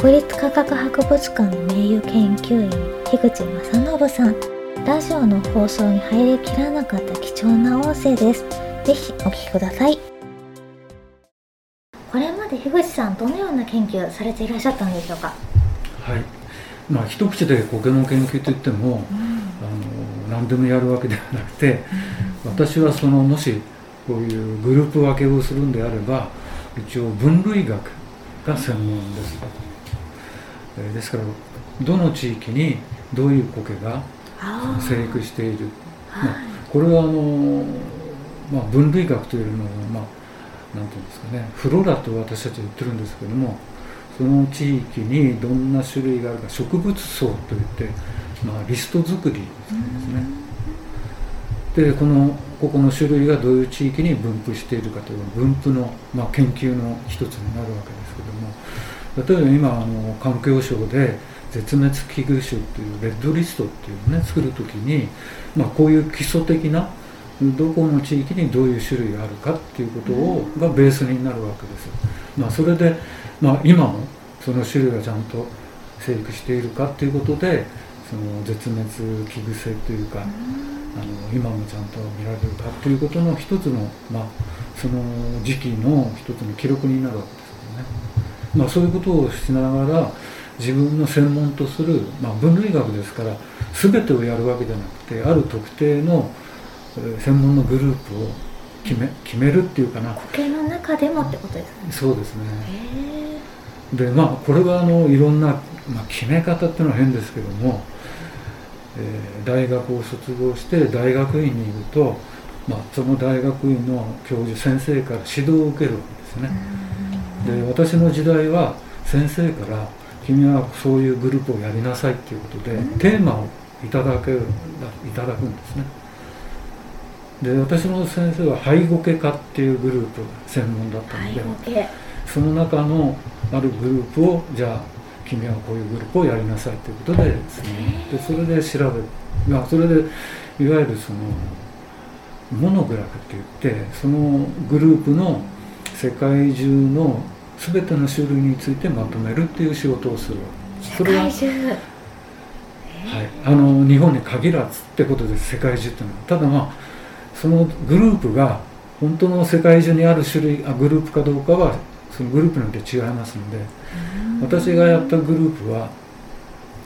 国立科学博物館の名誉研究員樋口正信さん。ラジオの放送に入りきらなかった貴重な音声です。ぜひお聞きください。これまで樋口さんどのような研究されていらっしゃったんでしょうか？はい。まあ一口で苔の研究といっても、うん、あの何でもやるわけではなくて、うん、私はそのもしこういうグループ分けをするんであれば一応分類学が専門です、えですからどの地域にどういう苔が生育している、まあ、これはあの、まあ、分類学というのは、まあ、なんていうんですかねフローラと私たちは言ってるんですけどもその地域にどんな種類があるか植物層といって、まあ、リスト作りですね。でこのここの種類がどういう地域に分布しているかという分布の、まあ、研究の一つになるわけですけども例えば今あの環境省で絶滅危惧種っていうレッドリストっていうのをね作る時に、まあ、こういう基礎的などこの地域にどういう種類があるかっていうことをがベースになるわけです。まあ、それで、まあ、今もその種類がちゃんと生育しているかっていうことでその絶滅危惧性というか、あの今もちゃんと見られるかっていうことの一つの、まあ、その時期の一つの記録になるわけです。まあ、そういうことをしながら自分の専門とする、まあ、分類学ですから全てをやるわけじゃなくてある特定の専門のグループを決め決めるっていうかな。苔の中でもってことですね。そうですね。でまあこれはあのいろんな、まあ、決め方っていうのは変ですけども、えー、大学を卒業して大学院にいると、まあ、その大学院の教授先生から指導を受けるわけですねで私の時代は先生から君はそういうグループをやりなさいっていうことで、テーマをいただけるいただくんですね。で私の先生は背後家科っていうグループが専門だったのでその中のあるグループをじゃあ君はこういうグループをやりなさいということでですねでそれで調べる、まあ、それでいわゆるそのモノグラフって言ってそのグループの世界中の全ての種類についてまとめるっていう仕事をする。それは、はい、あの日本に限らずってことです。世界中っていうのは。ただまあそのグループが本当の世界中にある種類あグループかどうかはそのグループによって違いますので私がやったグループは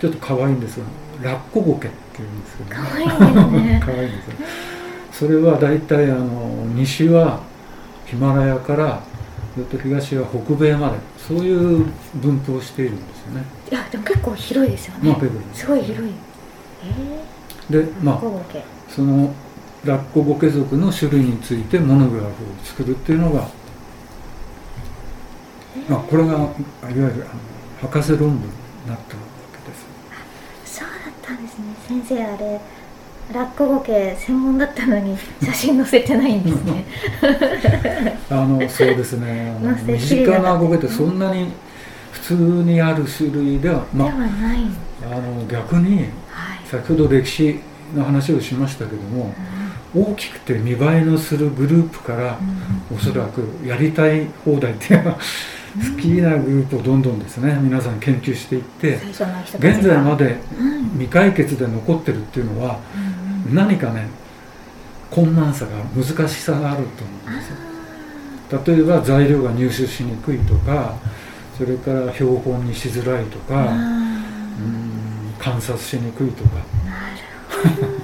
ちょっと可愛いんですよ。ラッコゴケっていうんですけど、ね、可愛いですね。可愛いんですよ。それは大体あの西はヒマラヤからずっと東は北米までそういう分布をしているんですよね。いやでも結構広いですよね、まあ、すごい広い。えー、でまあそのラッコゴケ族の種類についてモノグラフを作るっていうのが、まあ、これがいわゆるあの博士論文になったわけです。そうだったんですね。先生あれラッコゴケ専門だったのに写真載せてないんですね。あのそうですね。身近なゴケってそんなに普通にある種類では、まあ、ではない。あの逆に、はい、先ほど歴史の話をしましたけども、うん、大きくて見栄えのするグループから、うん、おそらくやりたい放題っていうのは好きなグループをどんどんですね皆さん研究していって現在まで未解決で残ってるっていうのは、何かね困難さが難しさがあると思うんですよ。例えば材料が入手しにくいとかそれから標本にしづらいとかうん観察しにくいとか。なるほど。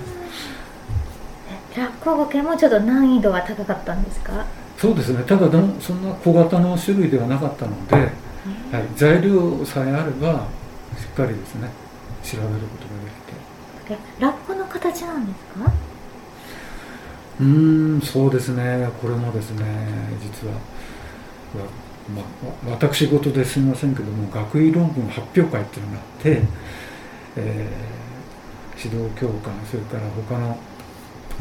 ラッコゴケもちょっと難易度が高かったんですか？そうですね。ただでもそんな小型の種類ではなかったので、はい、材料さえあればしっかりですね調べることができてラッコの形なんですか？うんそうですね。これもですね実は、まあ、私事ですみませんけども学位論文発表会っていうのがあって、えー、指導教官それから他の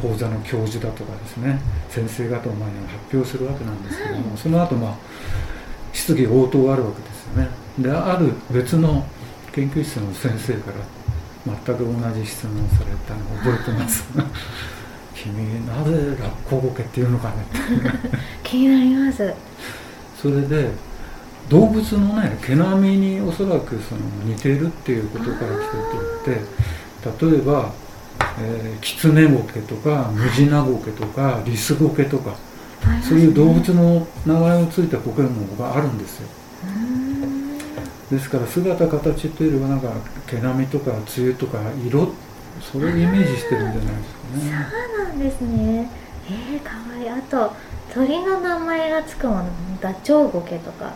講座の教授だとかですね先生方を前に発表するわけなんですけども、その後まあ質疑応答があるわけですよね。である別の研究室の先生から全く同じ質問されたのを覚えてます。君なぜ落語ボケっていうのかね。気になります。それで動物のね毛並みにおそらくその似ているっていうことから来てて例えば、えー、キツネゴケとかムジナゴケとかリスゴケとか、そういう動物の名前をついたポケモンがあるんですよ。ですから姿形というよりはなんか毛並みとか梅雨とか色それをイメージしてるんじゃないですかね。そうなんですね。えー、かわいい。あと鳥の名前がつくもの、ダチョウゴケとか、はい、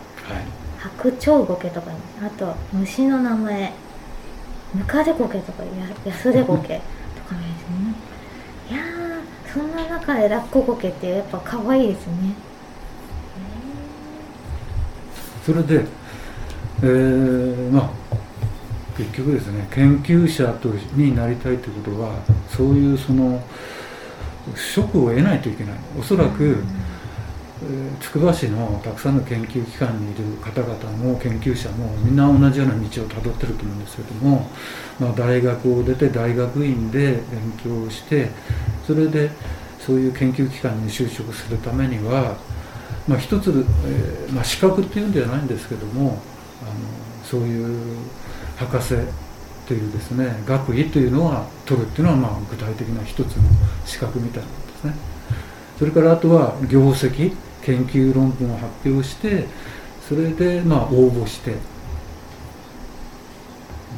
白鳥ゴケとか、あと虫の名前、ムカデゴケとか、やヤスデゴケ とかですね。いやー、そんな中でラッコゴケってやっぱ可愛いですね。それで、えー、まあ結局ですね研究者とになりたいということはそういうその職を得ないといけない。おそらく、つくば市のたくさんの研究機関にいる方々も研究者もみんな同じような道をたどってると思うんですけども、まあ、大学を出て大学院で勉強してそれでそういう研究機関に就職するためには、まあ、一つ、えーまあ、資格っていうんではないんですけどもあのそういう博士というですね学位というのは取るっていうのはまあ具体的な一つの資格みたいなんですね。それからあとは業績研究論文を発表してそれでまあ応募して、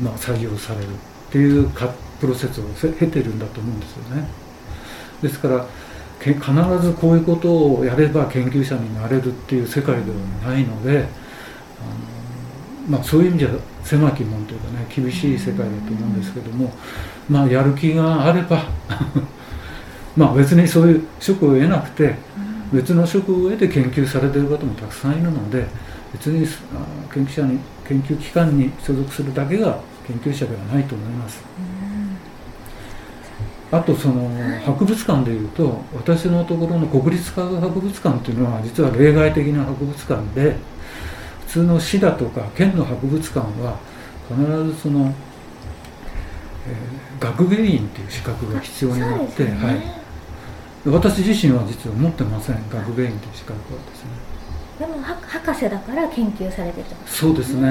まあ、採用されるっていうかプロセスを経てるんだと思うんですよね。ですから必ずこういうことをやれば研究者になれるっていう世界ではないので、まあ、そういう意味じゃ狭き門というかね厳しい世界だと思うんですけどもまあやる気があれば まあ別にそういう職を得なくて別の職を得て研究されている方もたくさんいるので別に研究者に研究機関に所属するだけが研究者ではないと思います。あとその博物館でいうと私のところの国立科学博物館っていうのは実は例外的な博物館で普通の市だとか県の博物館は必ずその、えー、学芸員っていう資格が必要になって、ね、はい。私自身は実は持ってません。学芸員という資格はですね。でも博士だから研究されてるそうですね、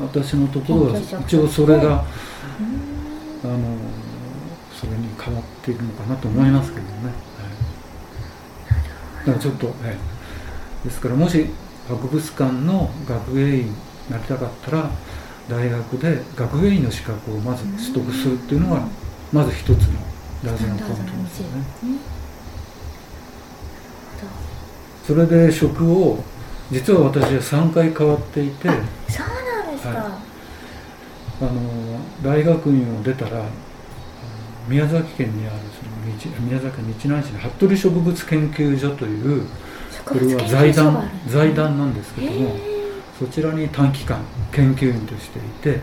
私のところは一応それが、あのそれに変わっているのかなと思いますけどね、はい、だからちょっと、はい、ですからもし博物館の学芸員になりたかったら大学で学芸員の資格をまず取得するっていうのがまず一つの大事なポイントですよね。それで職を実は私は3回変わっていてそうなんですか、はい、あの大学院を出たら宮崎県にあるその宮崎県日南市の服部植物研究所というこれは財団財団なんですけどもそちらに短期間研究員としていて、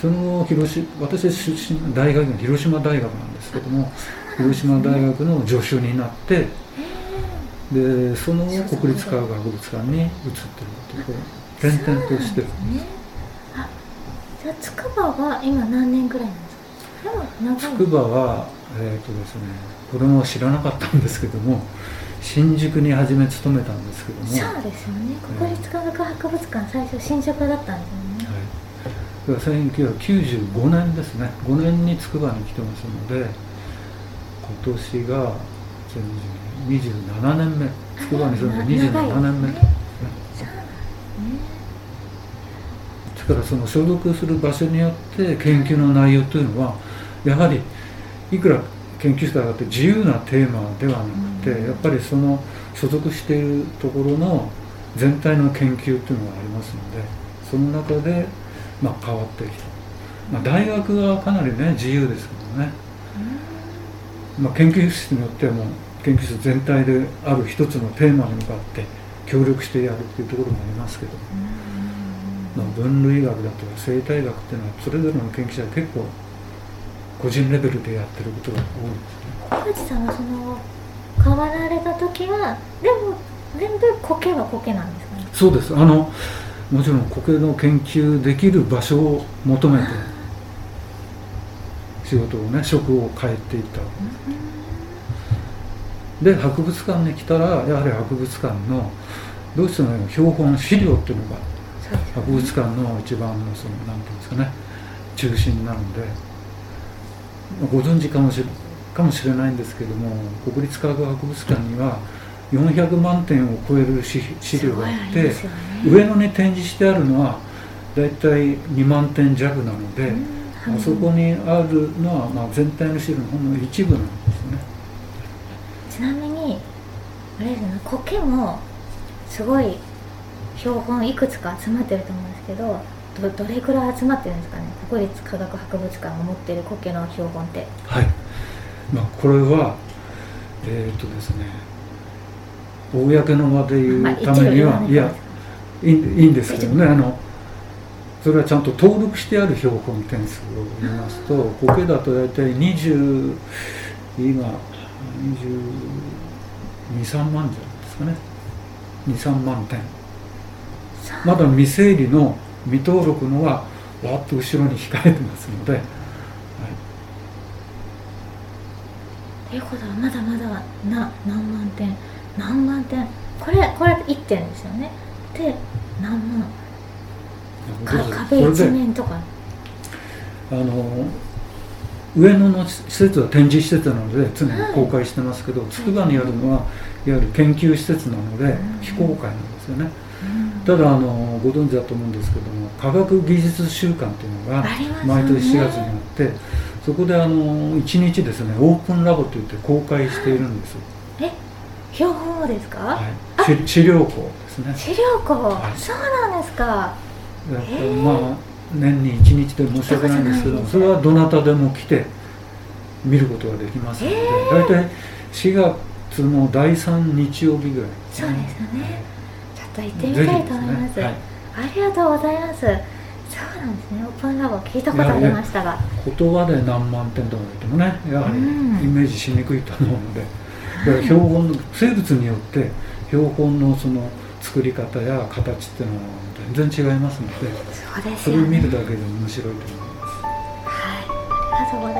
その広島私出身大学が広島大学なんですけども広島大学の助手になってでその国立科学博物館に移ってるという転々としてる。んです、あじゃあ筑波は今何年ぐらいなんですか？筑波はえっ、ー、とですねこれも知らなかったんですけども新宿に初め勤めたんですけども。そうですよね。国立科学博物館最初新宿だったんですよね。はい。1995年ですね。5年に筑波に来てますので今年が27年目。筑波に住んで27年目ですね。ですからその所属する場所によって研究の内容というのはやはりいくら研究者だって自由なテーマではなくてやっぱりその所属しているところの全体の研究というのがありますのでその中でまあ変わってきた、まあ、大学はかなりね自由ですけどね、まあ、研究室によってはもう研究室全体である一つのテーマに向かって協力してやるっていうところもありますけど、まあ、分類学だとか生態学っていうのはそれぞれの研究者は結構個人レベルでやってることが多いですね。さんはその変わられた時はでも全部苔は苔なんですかね？そうですあのもちろん苔の研究できる場所を求めて仕事をね職を変えていったわけです。で博物館に来たらやはり博物館のどうしても標本資料っていうのが博物館の一番のその何て言うんですかね中心なのでご存知かもしれかもしれないんですけども国立科学博物館には400万点を超える資料があって、ね、上野に展示してあるのは大体2万点弱なので、あそこにあるのは、まあ、全体の資料のほんの一部なんですね。ちなみにあれですね苔もすごい標本いくつか集まってると思うんですけどどどれくらい集まってるんですかね？国立科学博物館が持ってる苔の標本って。はい、まあ、これはえっ、ー、とですね公の場で言うためには、まあ、いやいいいいんですけどねあのそれはちゃんと登録してある標本点数を見ますと苔だと大体20今223万じゃないですかね。23万点。まだ未整理の未登録のはわっと後ろに控えてますので、はい、ということはまだまだな何万点。何万点。これこれ1点ですよね。で何万。壁一面とか。あの上野の施設は展示施設なので常に公開してますけど、つくばにあるのはいわゆる研究施設なので、非公開なんですよね、ただあのご存知だと思うんですけども科学技術週間っていうのが毎年4月にあってそこであの1日ですねオープンラボといって公開しているんですえ標本をですか、はい、資料庫ですね。資料庫、はい、そうなんですか。まあ年に1日で申し訳ないんですけどそれはどなたでも来て見ることができますので大体4月の第3日曜日ぐらい、そうですよね、ちょっと行ってみたいと思います、ねはい、ありがとうございます。そうなんですね。オープンラボ聞いたことありましたが。言葉で何万点とか言ってもねやはりイメージしにくいと思うので、だから標本の生物によって標本のその作り方や形っていうのは全然違いますのでそね、それを見るだけで面白いと思います。はい、ありがとうございます。